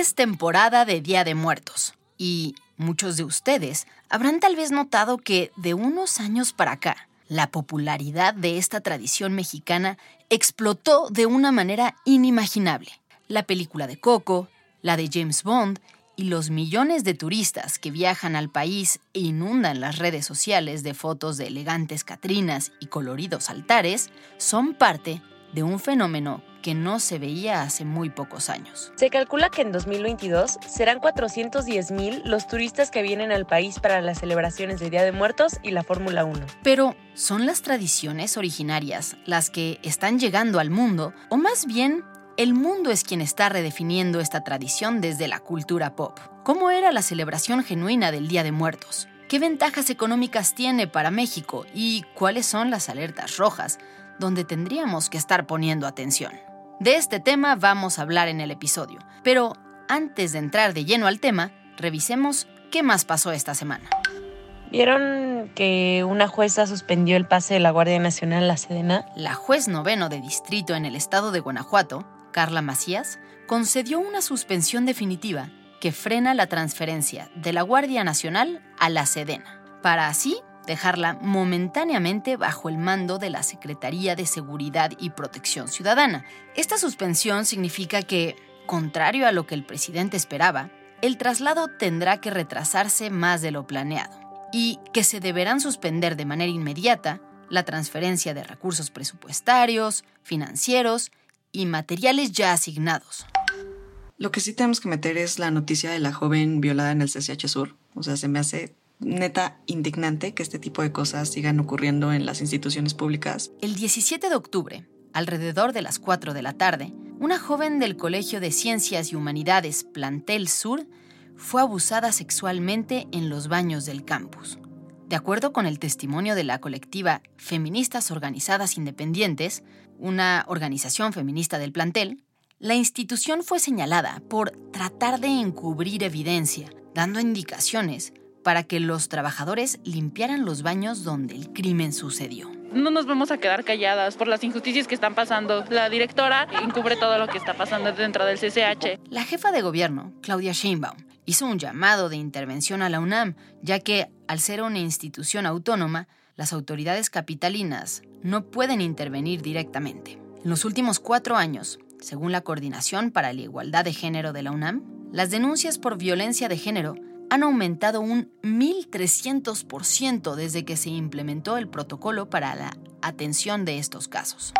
Es temporada de Día de Muertos y muchos de ustedes habrán tal vez notado que de unos años para acá, la popularidad de esta tradición mexicana explotó de una manera inimaginable. La película de Coco, la de James Bond y los millones de turistas que viajan al país e inundan las redes sociales de fotos de elegantes catrinas y coloridos altares son parte de un fenómeno que no se veía hace muy pocos años. Se calcula que en 2022 serán 410.000 los turistas que vienen al país para las celebraciones de Día de Muertos y la Fórmula 1. Pero, ¿son las tradiciones originarias las que están llegando al mundo? ¿O más bien, el mundo es quien está redefiniendo esta tradición desde la cultura pop? ¿Cómo era la celebración genuina del Día de Muertos? ¿Qué ventajas económicas tiene para México? ¿Y cuáles son las alertas rojas donde tendríamos que estar poniendo atención? De este tema vamos a hablar en el episodio. Pero antes de entrar de lleno al tema, revisemos qué más pasó esta semana. ¿Vieron que una jueza suspendió el pase de la Guardia Nacional a la Sedena? La juez noveno de distrito en el estado de Guanajuato, Carla Macías, concedió una suspensión definitiva que frena la transferencia de la Guardia Nacional a la Sedena, para así dejarla momentáneamente bajo el mando de la Secretaría de Seguridad y Protección Ciudadana. Esta suspensión significa que, contrario a lo que el presidente esperaba, el traslado tendrá que retrasarse más de lo planeado y que se deberán suspender de manera inmediata la transferencia de recursos presupuestarios, financieros y materiales ya asignados. Lo que sí tenemos que meter es la noticia de la joven violada en el CCH Sur. O sea, se me hace neta indignante que este tipo de cosas sigan ocurriendo en las instituciones públicas. El 17 de octubre, alrededor de las 4 de la tarde, una joven del Colegio de Ciencias y Humanidades Plantel Sur fue abusada sexualmente en los baños del campus. De acuerdo con el testimonio de la colectiva Feministas Organizadas Independientes, una organización feminista del plantel, la institución fue señalada por tratar de encubrir evidencia, dando indicaciones para que los trabajadores limpiaran los baños donde el crimen sucedió. No nos vamos a quedar calladas por las injusticias que están pasando. La directora encubre todo lo que está pasando dentro del CCH. La jefa de gobierno, Claudia Sheinbaum, hizo un llamado de intervención a la UNAM, ya que, al ser una institución autónoma, las autoridades capitalinas no pueden intervenir directamente. En los últimos cuatro años, según la Coordinación para la Igualdad de Género de la UNAM, las denuncias por violencia de género han aumentado un 1.300% desde que se implementó el protocolo para la atención de estos casos.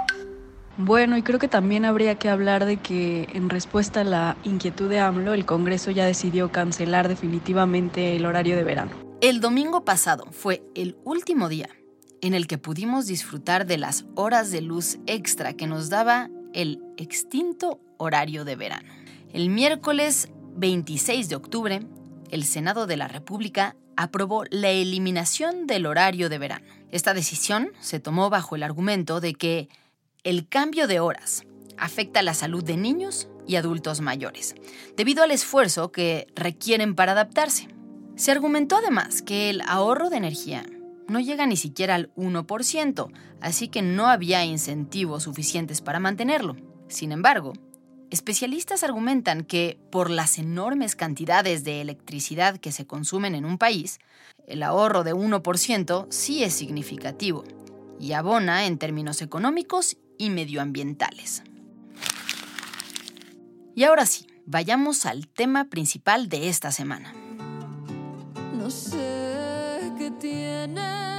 Bueno, y creo que también habría que hablar de que en respuesta a la inquietud de AMLO, el Congreso ya decidió cancelar definitivamente el horario de verano. El domingo pasado fue el último día en el que pudimos disfrutar de las horas de luz extra que nos daba el extinto horario de verano. El miércoles 26 de octubre, el Senado de la República aprobó la eliminación del horario de verano. Esta decisión se tomó bajo el argumento de que el cambio de horas afecta la salud de niños y adultos mayores, debido al esfuerzo que requieren para adaptarse. Se argumentó además que el ahorro de energía no llega ni siquiera al 1%, así que no había incentivos suficientes para mantenerlo. Sin embargo, especialistas argumentan que por las enormes cantidades de electricidad que se consumen en un país, el ahorro de 1% sí es significativo y abona en términos económicos y medioambientales. Y ahora sí, vayamos al tema principal de esta semana. No sé qué tienen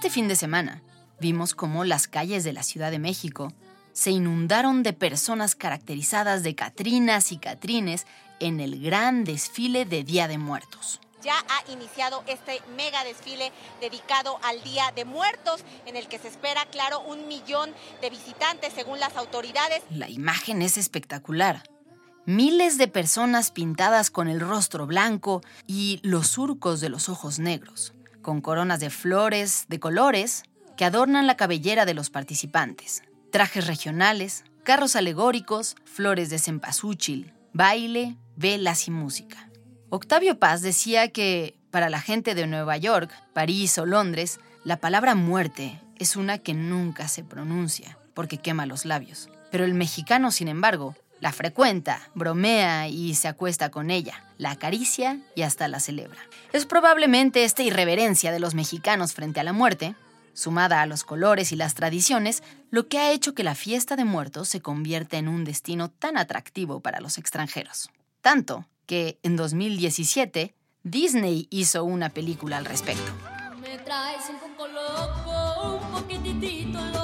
Este fin de semana vimos cómo las calles de la Ciudad de México se inundaron de personas caracterizadas de Catrinas y Catrines en el gran desfile de Día de Muertos. ya ha iniciado este mega desfile dedicado al Día de Muertos, en el que se espera, claro, un millón de visitantes según las autoridades. La imagen es espectacular. Miles de personas pintadas con el rostro blanco y los surcos de los ojos negros, con coronas de flores de colores que adornan la cabellera de los participantes, trajes regionales, carros alegóricos, flores de cempasúchil, baile, velas y música. Octavio Paz decía que para la gente de Nueva York, París o Londres, la palabra muerte es una que nunca se pronuncia porque quema los labios. Pero el mexicano, sin embargo, la frecuenta, bromea y se acuesta con ella, la acaricia y hasta la celebra. Es probablemente esta irreverencia de los mexicanos frente a la muerte, sumada a los colores y las tradiciones, lo que ha hecho que la fiesta de muertos se convierta en un destino tan atractivo para los extranjeros. Tanto que en 2017 Disney hizo una película al respecto. Me traes un poco loco, un poquitito.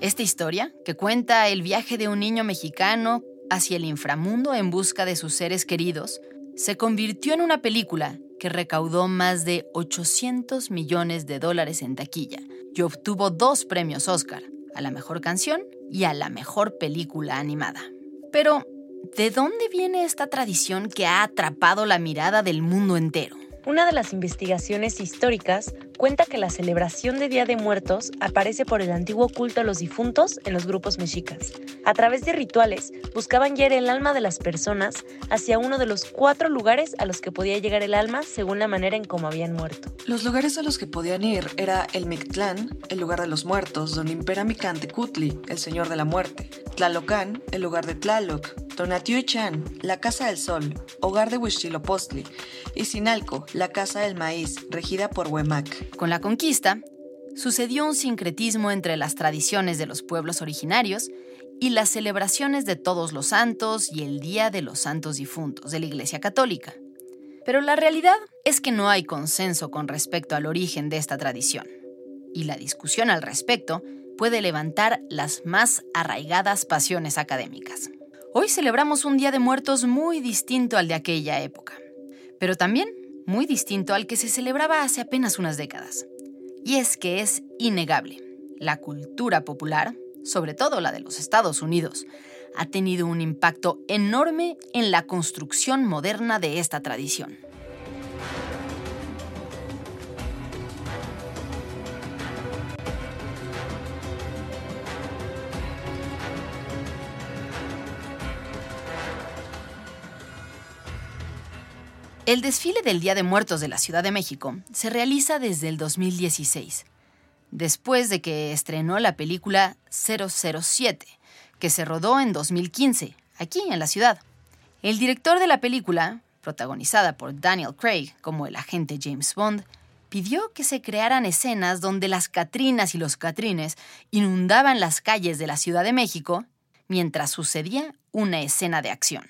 Esta historia, que cuenta el viaje de un niño mexicano hacia el inframundo en busca de sus seres queridos, se convirtió en una película que recaudó más de 800 millones de dólares en taquilla y obtuvo dos premios Oscar, a la mejor canción y a la mejor película animada. Pero, ¿de dónde viene esta tradición que ha atrapado la mirada del mundo entero? Una de las investigaciones históricas cuenta que la celebración de Día de Muertos aparece por el antiguo culto a los difuntos en los grupos mexicas. A través de rituales, buscaban guiar el alma de las personas hacia uno de los cuatro lugares a los que podía llegar el alma según la manera en cómo habían muerto. Los lugares a los que podían ir era el Mictlán, el lugar de los muertos, donde impera Micantecutli, el señor de la muerte, Tlalocan, el lugar de Tlaloc, Tonatiuh-Chan, la casa del sol, hogar de Huitzilopochtli, y Sinalco, la casa del maíz, regida por Huemac. Con la conquista, sucedió un sincretismo entre las tradiciones de los pueblos originarios y las celebraciones de todos los santos y el Día de los Santos Difuntos de la Iglesia Católica. Pero la realidad es que no hay consenso con respecto al origen de esta tradición, y la discusión al respecto puede levantar las más arraigadas pasiones académicas. Hoy celebramos un Día de Muertos muy distinto al de aquella época, pero también muy distinto al que se celebraba hace apenas unas décadas. Y es que es innegable, la cultura popular, sobre todo la de los Estados Unidos, ha tenido un impacto enorme en la construcción moderna de esta tradición. El desfile del Día de Muertos de la Ciudad de México se realiza desde el 2016, después de que estrenó la película 007, que se rodó en 2015, aquí en la ciudad. El director de la película, protagonizada por Daniel Craig como el agente James Bond, pidió que se crearan escenas donde las Catrinas y los Catrines inundaban las calles de la Ciudad de México mientras sucedía una escena de acción.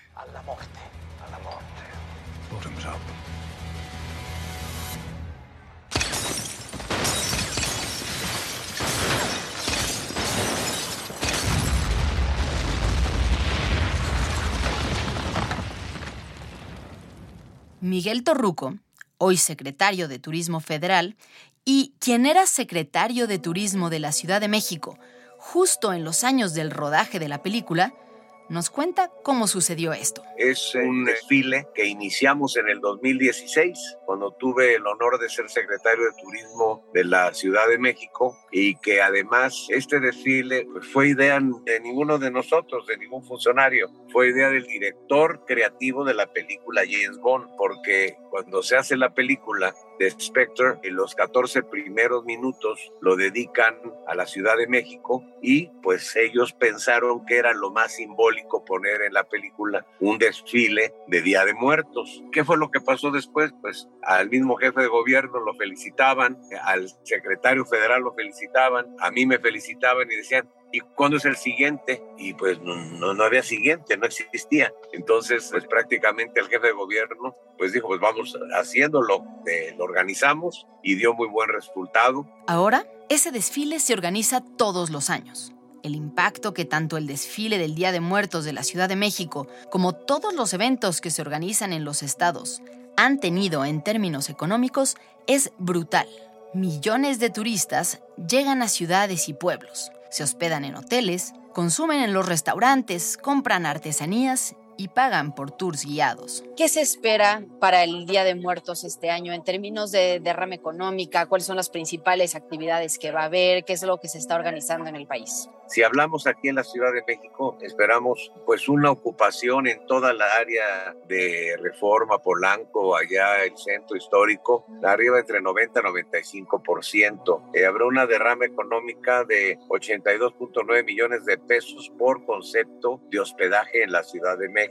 Miguel Torruco, hoy secretario de Turismo Federal, y quien era secretario de Turismo de la Ciudad de México justo en los años del rodaje de la película, nos cuenta cómo sucedió esto. Es un desfile que iniciamos en el 2016, cuando tuve el honor de ser secretario de Turismo de la Ciudad de México y que además este desfile fue idea de ninguno de nosotros, de ningún funcionario, fue idea del director creativo de la película James Bond, porque cuando se hace la película de Spectre, en los 14 primeros minutos lo dedican a la Ciudad de México y pues ellos pensaron que era lo más simbólico poner en la película un desfile de Día de Muertos. ¿Qué fue lo que pasó después? Pues al mismo jefe de gobierno lo felicitaban, al secretario federal lo felicitaban, a mí me felicitaban y decían, ¿y cuándo es el siguiente? Y pues no, no, había siguiente, no existía. Entonces, pues prácticamente el jefe de gobierno pues dijo, pues vamos haciéndolo, eh, lo organizamos y dio muy buen resultado. Ahora, ese desfile se organiza todos los años. El impacto que tanto el desfile del Día de Muertos de la Ciudad de México como todos los eventos que se organizan en los estados han tenido en términos económicos es brutal. Millones de turistas llegan a ciudades y pueblos, se hospedan en hoteles, consumen en los restaurantes, compran artesanías y pagan por tours guiados. ¿Qué se espera para el Día de Muertos este año en términos de derrama económica? ¿Cuáles son las principales actividades que va a haber? ¿Qué es lo que se está organizando en el país? Si hablamos aquí en la Ciudad de México, esperamos pues una ocupación en toda la área de Reforma, Polanco, allá el centro histórico, arriba entre 90 y 95%. Eh, habrá una derrama económica de 82.9 millones de pesos por concepto de hospedaje en la Ciudad de México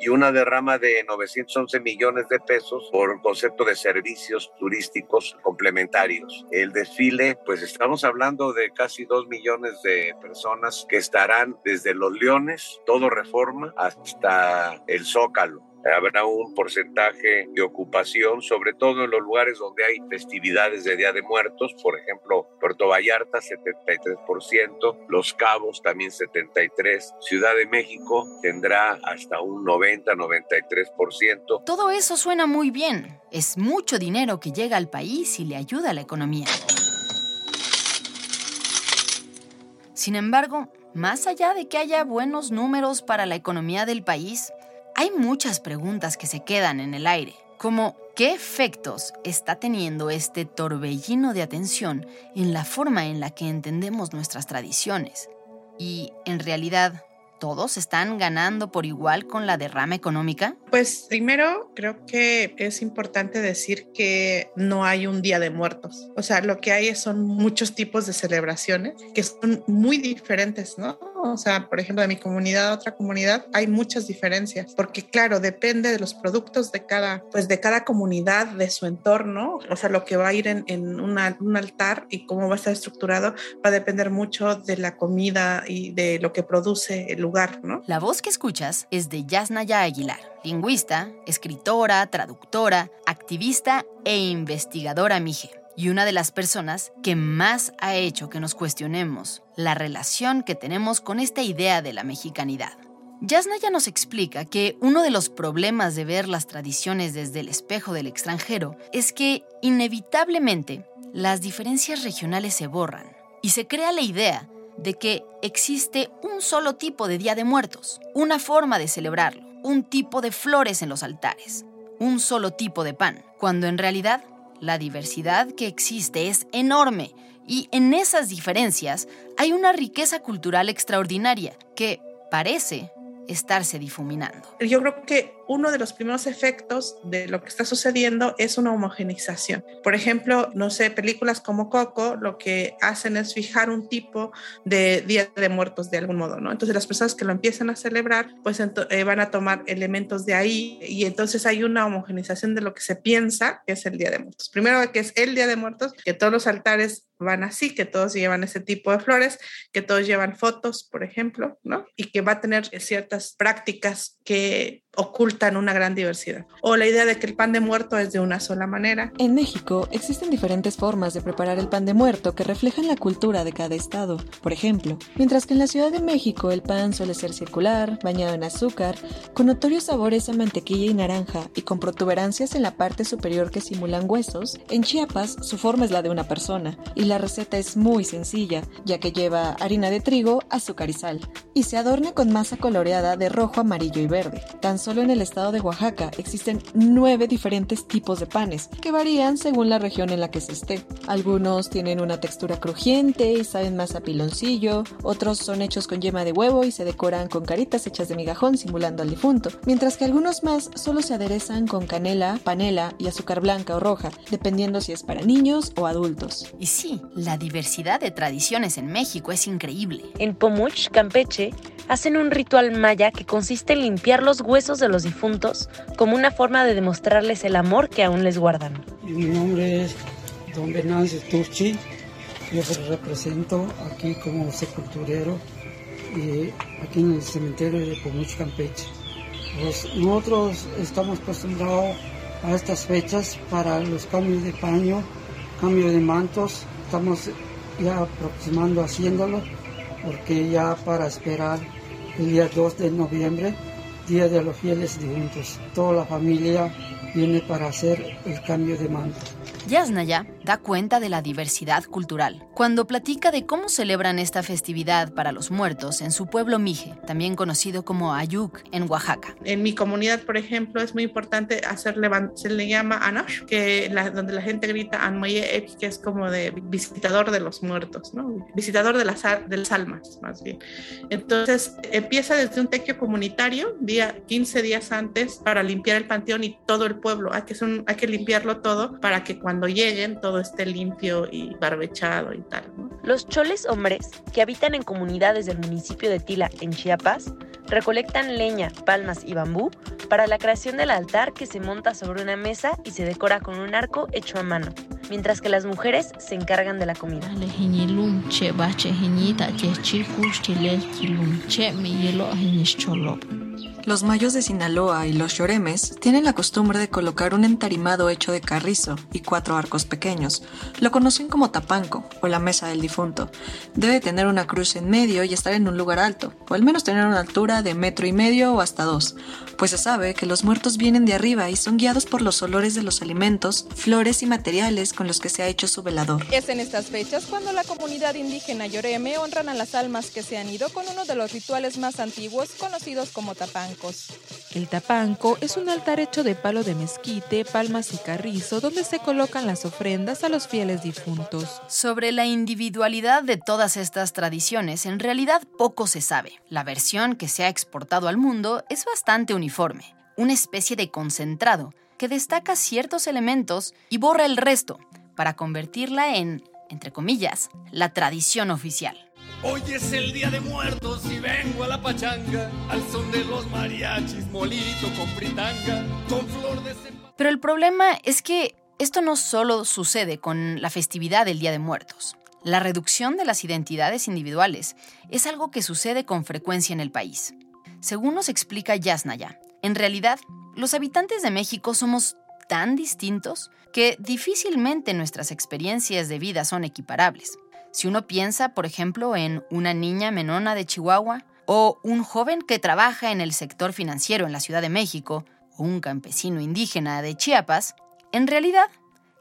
y una derrama de 911 millones de pesos por concepto de servicios turísticos complementarios. El desfile, pues estamos hablando de casi 2 millones de personas que estarán desde los Leones, todo Reforma, hasta el Zócalo habrá un porcentaje de ocupación, sobre todo en los lugares donde hay festividades de Día de Muertos, por ejemplo, Puerto Vallarta 73%, Los Cabos también 73%, Ciudad de México tendrá hasta un 90-93%. Todo eso suena muy bien. Es mucho dinero que llega al país y le ayuda a la economía. Sin embargo, más allá de que haya buenos números para la economía del país, hay muchas preguntas que se quedan en el aire, como ¿qué efectos está teniendo este torbellino de atención en la forma en la que entendemos nuestras tradiciones? Y, en realidad, ¿Todos están ganando por igual con la derrama económica? Pues primero creo que es importante decir que no hay un día de muertos. O sea, lo que hay son muchos tipos de celebraciones que son muy diferentes, ¿no? O sea, por ejemplo, de mi comunidad a otra comunidad hay muchas diferencias, porque claro, depende de los productos de cada, pues de cada comunidad, de su entorno, o sea, lo que va a ir en, un altar y cómo va a estar estructurado va a depender mucho de la comida y de lo que produce el lugar, ¿no? La voz que escuchas es de Yasnaya Aguilar, lingüista, escritora, traductora, activista e investigadora mije y una de las personas que más ha hecho que nos cuestionemos la relación que tenemos con esta idea de la mexicanidad. Yasnaya nos explica que uno de los problemas de ver las tradiciones desde el espejo del extranjero es que, inevitablemente, las diferencias regionales se borran y se crea la idea de que existe un solo tipo de Día de Muertos, una forma de celebrarlo, un tipo de flores en los altares, un solo tipo de pan, cuando en realidad la diversidad que existe es enorme y en esas diferencias hay una riqueza cultural extraordinaria que parece estarse difuminando. Yo creo que uno de los primeros efectos de lo que está sucediendo es una homogenización. Por ejemplo, no sé, películas como Coco lo que hacen es fijar un tipo de Día de Muertos de algún modo, ¿no? Entonces las personas que lo empiezan a celebrar, pues eh, van a tomar elementos de ahí y entonces hay una homogenización de lo que se piensa que es el Día de Muertos. Primero que es el Día de Muertos, que todos los altares van así, que todos llevan ese tipo de flores, que todos llevan fotos, por ejemplo, ¿no? Y que va a tener ciertas prácticas que ocultan una gran diversidad. O la idea de que el pan de muerto es de una sola manera. En México existen diferentes formas de preparar el pan de muerto que reflejan la cultura de cada estado. Por ejemplo, mientras que en la Ciudad de México el pan suele ser circular, bañado en azúcar, con notorios sabores a mantequilla y naranja y con protuberancias en la parte superior que simulan huesos, en Chiapas su forma es la de una persona y la receta es muy sencilla, ya que lleva harina de trigo, azúcar y sal, y se adorna con masa coloreada de rojo, amarillo y verde. Tan solo en el estado de Oaxaca existen nueve diferentes tipos de panes, que varían según la región en la que se esté. Algunos tienen una textura crujiente y saben más a piloncillo, otros son hechos con yema de huevo y se decoran con caritas hechas de migajón simulando al difunto, mientras que algunos más solo se aderezan con canela, panela y azúcar blanca o roja, dependiendo si es para niños o adultos. Y sí, la diversidad de tradiciones en México es increíble. En Pomuch, Campeche, hacen un ritual maya que consiste en limpiar los huesos de los difuntos como una forma de demostrarles el amor que aún les guardan. Mi nombre es Don Venancio Turchi. Yo se represento aquí como sepulturero y aquí en el cementerio de Pomuch, Campeche. Pues nosotros estamos acostumbrados a estas fechas para los cambios de paño, cambio de mantos. Estamos ya aproximando haciéndolo porque ya para esperar el día 2 de noviembre, Día de los Fieles Difuntos, toda la familia viene para hacer el cambio de manto. Yasnaya da cuenta de la diversidad cultural cuando platica de cómo celebran esta festividad para los muertos en su pueblo Mije, también conocido como Ayuk en Oaxaca. En mi comunidad, por ejemplo, es muy importante hacerle, se le llama Anosh, que donde la gente grita Anmoye que es como de visitador de los muertos, ¿no? visitador de las, de las almas, más bien. Entonces, empieza desde un tequio comunitario, día 15 días antes, para limpiar el panteón y todo el pueblo. Hay que, son, hay que limpiarlo todo para que cuando lleguen todo esté limpio y barbechado y tal. Los choles hombres, que habitan en comunidades del municipio de Tila, en Chiapas, recolectan leña, palmas y bambú para la creación del altar que se monta sobre una mesa y se decora con un arco hecho a mano, mientras que las mujeres se encargan de la comida. Los mayos de Sinaloa y los lloremes tienen la costumbre de colocar un entarimado hecho de carrizo y cuatro arcos pequeños. Lo conocen como tapanco o la mesa del difunto. Debe tener una cruz en medio y estar en un lugar alto, o al menos tener una altura de metro y medio o hasta dos, pues se sabe que los muertos vienen de arriba y son guiados por los olores de los alimentos, flores y materiales con los que se ha hecho su velador. Es en estas fechas cuando la comunidad indígena Lloreme honran a las almas que se han ido con uno de los rituales más antiguos conocidos como tapanco. El tapanco es un altar hecho de palo de mezquite, palmas y carrizo donde se colocan las ofrendas a los fieles difuntos. Sobre la individualidad de todas estas tradiciones, en realidad poco se sabe. La versión que se ha exportado al mundo es bastante uniforme, una especie de concentrado que destaca ciertos elementos y borra el resto para convertirla en, entre comillas, la tradición oficial. Hoy es el día de muertos y vengo a la pachanga al son de los mariachis, molito con fritanga, con flor de Pero el problema es que esto no solo sucede con la festividad del Día de Muertos. La reducción de las identidades individuales es algo que sucede con frecuencia en el país. Según nos explica Yasnaya, en realidad, los habitantes de México somos tan distintos que difícilmente nuestras experiencias de vida son equiparables. Si uno piensa, por ejemplo, en una niña menona de Chihuahua, o un joven que trabaja en el sector financiero en la Ciudad de México, o un campesino indígena de Chiapas, en realidad,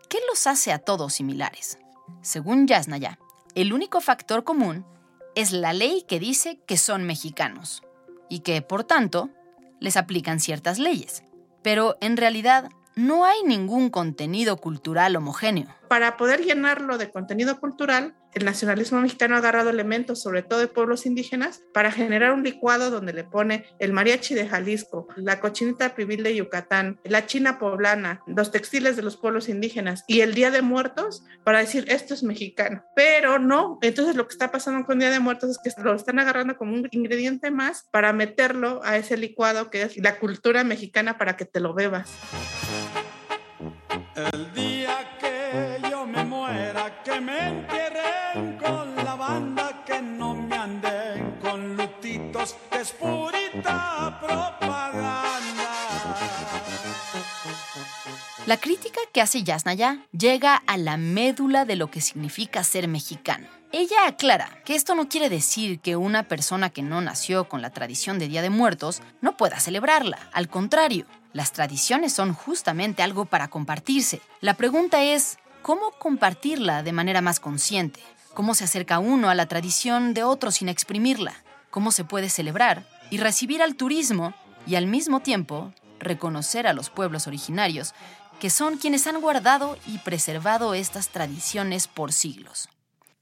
¿qué los hace a todos similares? Según Yasnaya, el único factor común es la ley que dice que son mexicanos y que, por tanto, les aplican ciertas leyes. Pero en realidad no hay ningún contenido cultural homogéneo. para poder llenarlo de contenido cultural, el nacionalismo mexicano ha agarrado elementos, sobre todo de pueblos indígenas, para generar un licuado donde le pone el mariachi de Jalisco, la cochinita pibil de Yucatán, la china poblana, los textiles de los pueblos indígenas y el Día de Muertos para decir esto es mexicano. Pero no, entonces lo que está pasando con Día de Muertos es que lo están agarrando como un ingrediente más para meterlo a ese licuado que es la cultura mexicana para que te lo bebas. La. La crítica que hace Yasnaya llega a la médula de lo que significa ser mexicano. Ella aclara que esto no quiere decir que una persona que no nació con la tradición de Día de Muertos no pueda celebrarla. Al contrario, las tradiciones son justamente algo para compartirse. La pregunta es, ¿cómo compartirla de manera más consciente? ¿Cómo se acerca uno a la tradición de otro sin exprimirla? ¿Cómo se puede celebrar y recibir al turismo y al mismo tiempo reconocer a los pueblos originarios, que son quienes han guardado y preservado estas tradiciones por siglos?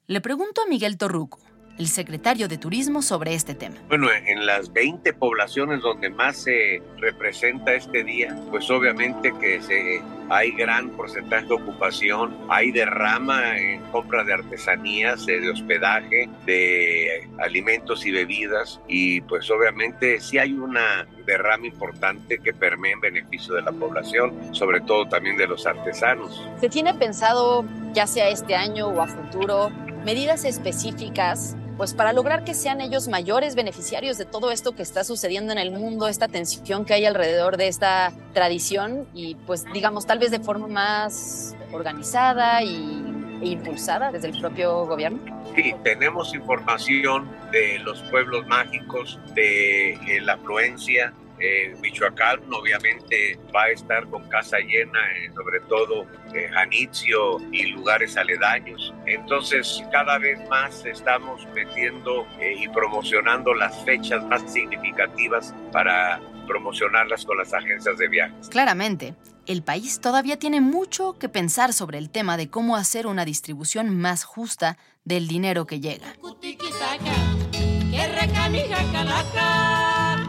Le pregunto a Miguel Torruco, el secretario de Turismo, sobre este tema. Bueno, en las 20 poblaciones donde más se representa este día, pues obviamente que se, hay gran porcentaje de ocupación, hay derrama en compra de artesanías, eh, de hospedaje, de alimentos y bebidas y pues obviamente sí hay una derrama importante que permea en beneficio de la población, sobre todo también de los artesanos. ¿Se tiene pensado, ya sea este año o a futuro, medidas específicas pues para lograr que sean ellos mayores beneficiarios de todo esto que está sucediendo en el mundo, esta tensión que hay alrededor de esta tradición y pues digamos tal vez de forma más organizada y, e impulsada desde el propio gobierno? Sí, tenemos información de los pueblos mágicos, de eh, la afluencia, eh, Michoacán obviamente va a estar con casa llena, eh, sobre todo eh, Janitzio y lugares aledaños. Entonces cada vez más estamos metiendo eh, y promocionando las fechas más significativas para promocionarlas con las agencias de viajes. Claramente, el país todavía tiene mucho que pensar sobre el tema de cómo hacer una distribución más justa del dinero que llega.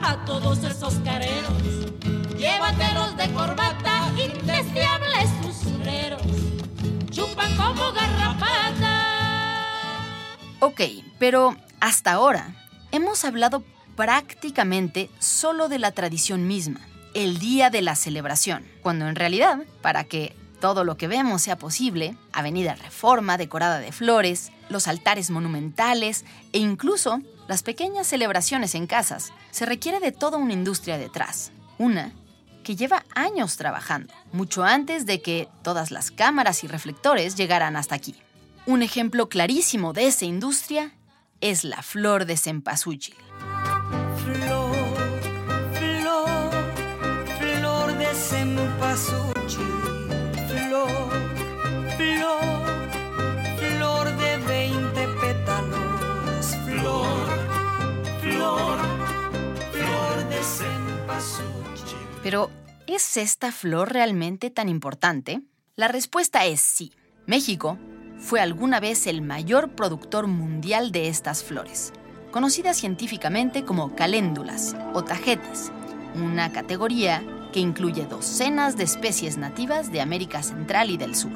A todos esos careros. Llévatelos de corbata, indeseables usureros. Chupan como garrapata. Ok, pero hasta ahora hemos hablado prácticamente solo de la tradición misma, el día de la celebración, cuando en realidad, para que todo lo que vemos sea posible, Avenida Reforma decorada de flores, los altares monumentales e incluso las pequeñas celebraciones en casas, se requiere de toda una industria detrás. Una que lleva años trabajando, mucho antes de que todas las cámaras y reflectores llegaran hasta aquí. Un ejemplo clarísimo de esa industria es la flor de cempasúchil. Flor, flor, flor de cempasúchil. Pero, ¿es esta flor realmente tan importante? La respuesta es sí. México fue alguna vez el mayor productor mundial de estas flores, conocidas científicamente como caléndulas o tajetes, una categoría que incluye docenas de especies nativas de América Central y del Sur.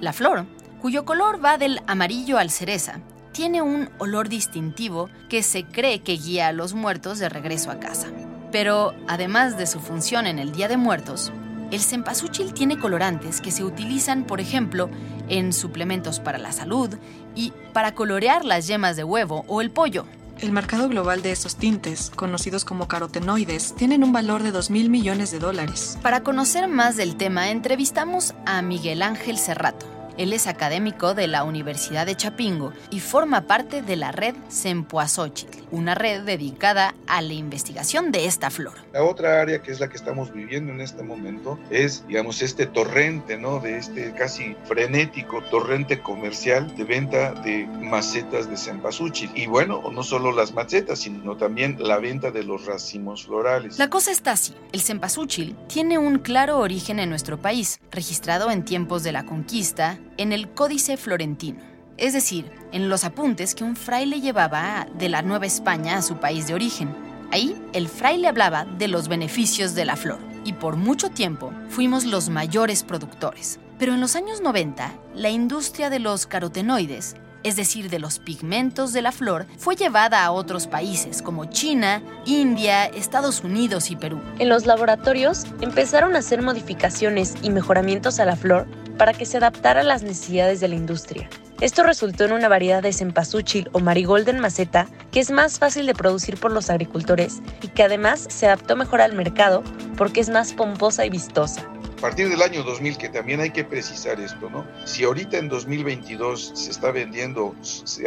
La flor, cuyo color va del amarillo al cereza, tiene un olor distintivo que se cree que guía a los muertos de regreso a casa. Pero además de su función en el Día de Muertos, el cempasúchil tiene colorantes que se utilizan, por ejemplo, en suplementos para la salud y para colorear las yemas de huevo o el pollo. El mercado global de estos tintes, conocidos como carotenoides, tienen un valor de 2 mil millones de dólares. Para conocer más del tema, entrevistamos a Miguel Ángel Cerrato. Él es académico de la Universidad de Chapingo y forma parte de la red Sempoazóchitl, una red dedicada a la investigación de esta flor. La otra área que es la que estamos viviendo en este momento es, digamos, este torrente, ¿no? De este casi frenético torrente comercial de venta de macetas de cempasúchil. Y bueno, no solo las macetas, sino también la venta de los racimos florales. La cosa está así. El cempasúchil tiene un claro origen en nuestro país, registrado en tiempos de la conquista en el Códice Florentino es decir, en los apuntes que un fraile llevaba de la Nueva España a su país de origen. Ahí, el fraile hablaba de los beneficios de la flor, y por mucho tiempo fuimos los mayores productores. Pero en los años 90, la industria de los carotenoides, es decir, de los pigmentos de la flor, fue llevada a otros países como China, India, Estados Unidos y Perú. En los laboratorios empezaron a hacer modificaciones y mejoramientos a la flor para que se adaptara a las necesidades de la industria. Esto resultó en una variedad de cempasúchil o marigold en maceta que es más fácil de producir por los agricultores y que además se adaptó mejor al mercado porque es más pomposa y vistosa. A partir del año 2000, que también hay que precisar esto, ¿no? Si ahorita en 2022 se está vendiendo,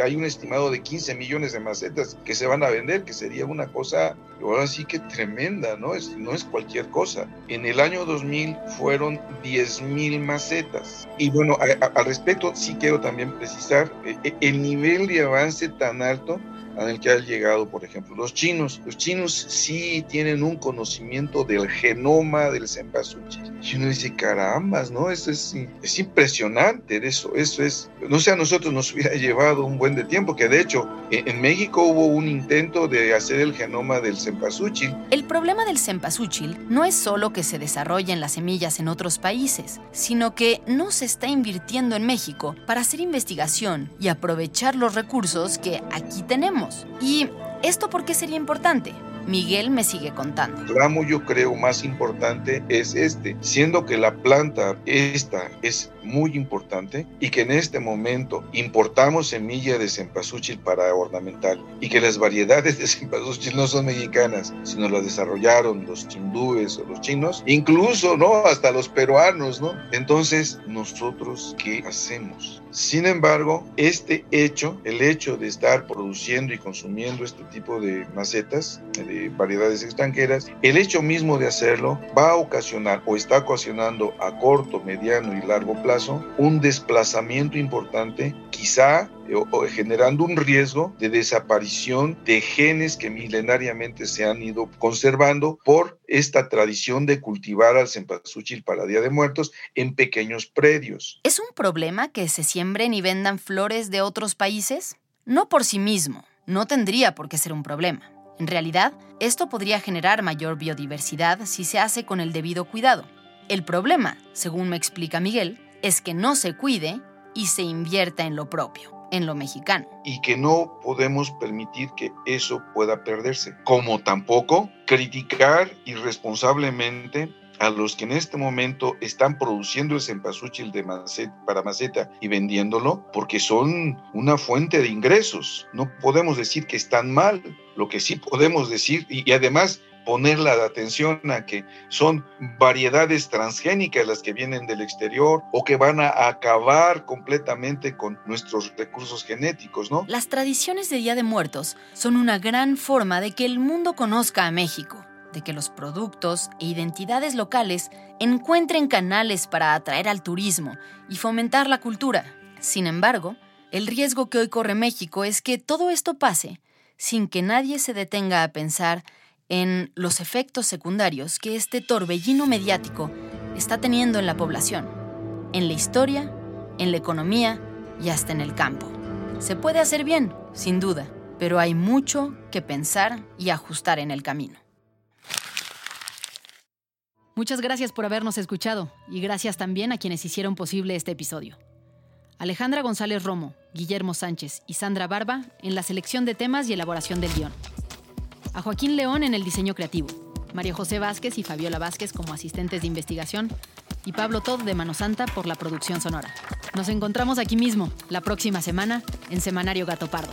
hay un estimado de 15 millones de macetas que se van a vender, que sería una cosa, ahora sí que tremenda, ¿no? Es, no es cualquier cosa. En el año 2000 fueron 10 mil macetas. Y bueno, al respecto sí quiero también precisar eh, el nivel de avance tan alto el que han llegado, por ejemplo, los chinos. Los chinos sí tienen un conocimiento del genoma del cempasúchil. Y uno dice, carambas, ¿no? Eso es, es impresionante eso. Eso es, no sé, a nosotros nos hubiera llevado un buen de tiempo, que de hecho en México hubo un intento de hacer el genoma del cempasúchil. El problema del cempasúchil no es solo que se desarrollen las semillas en otros países, sino que no se está invirtiendo en México para hacer investigación y aprovechar los recursos que aquí tenemos. ¿Y esto por qué sería importante? Miguel me sigue contando. El ramo yo creo más importante es este, siendo que la planta esta es muy importante y que en este momento importamos semilla de cempasúchil para ornamental y que las variedades de cempasúchil no son mexicanas, sino las desarrollaron los hindúes o los chinos, incluso, ¿no? Hasta los peruanos, ¿no? Entonces, nosotros, ¿qué hacemos? Sin embargo, este hecho, el hecho de estar produciendo y consumiendo este tipo de macetas, de variedades extranjeras, el hecho mismo de hacerlo va a ocasionar o está ocasionando a corto, mediano y largo plazo un desplazamiento importante, quizá generando un riesgo de desaparición de genes que milenariamente se han ido conservando por esta tradición de cultivar al cempasúchil para Día de Muertos en pequeños predios. ¿Es un problema que se siembren y vendan flores de otros países? No por sí mismo, no tendría por qué ser un problema. En realidad, esto podría generar mayor biodiversidad si se hace con el debido cuidado. El problema, según me explica Miguel, es que no se cuide y se invierta en lo propio en lo mexicano. Y que no podemos permitir que eso pueda perderse. Como tampoco criticar irresponsablemente a los que en este momento están produciendo el cempasúchil de para maceta y vendiéndolo, porque son una fuente de ingresos. No podemos decir que están mal, lo que sí podemos decir, y además poner la atención a que son variedades transgénicas las que vienen del exterior o que van a acabar completamente con nuestros recursos genéticos, ¿no? Las tradiciones de Día de Muertos son una gran forma de que el mundo conozca a México, de que los productos e identidades locales encuentren canales para atraer al turismo y fomentar la cultura. Sin embargo, el riesgo que hoy corre México es que todo esto pase sin que nadie se detenga a pensar en los efectos secundarios que este torbellino mediático está teniendo en la población, en la historia, en la economía y hasta en el campo. Se puede hacer bien, sin duda, pero hay mucho que pensar y ajustar en el camino. Muchas gracias por habernos escuchado y gracias también a quienes hicieron posible este episodio. Alejandra González Romo, Guillermo Sánchez y Sandra Barba en la selección de temas y elaboración del guion a Joaquín León en el diseño creativo, María José Vázquez y Fabiola Vázquez como asistentes de investigación y Pablo Todd de Mano Santa por la producción sonora. Nos encontramos aquí mismo, la próxima semana, en Semanario Gato Pardo.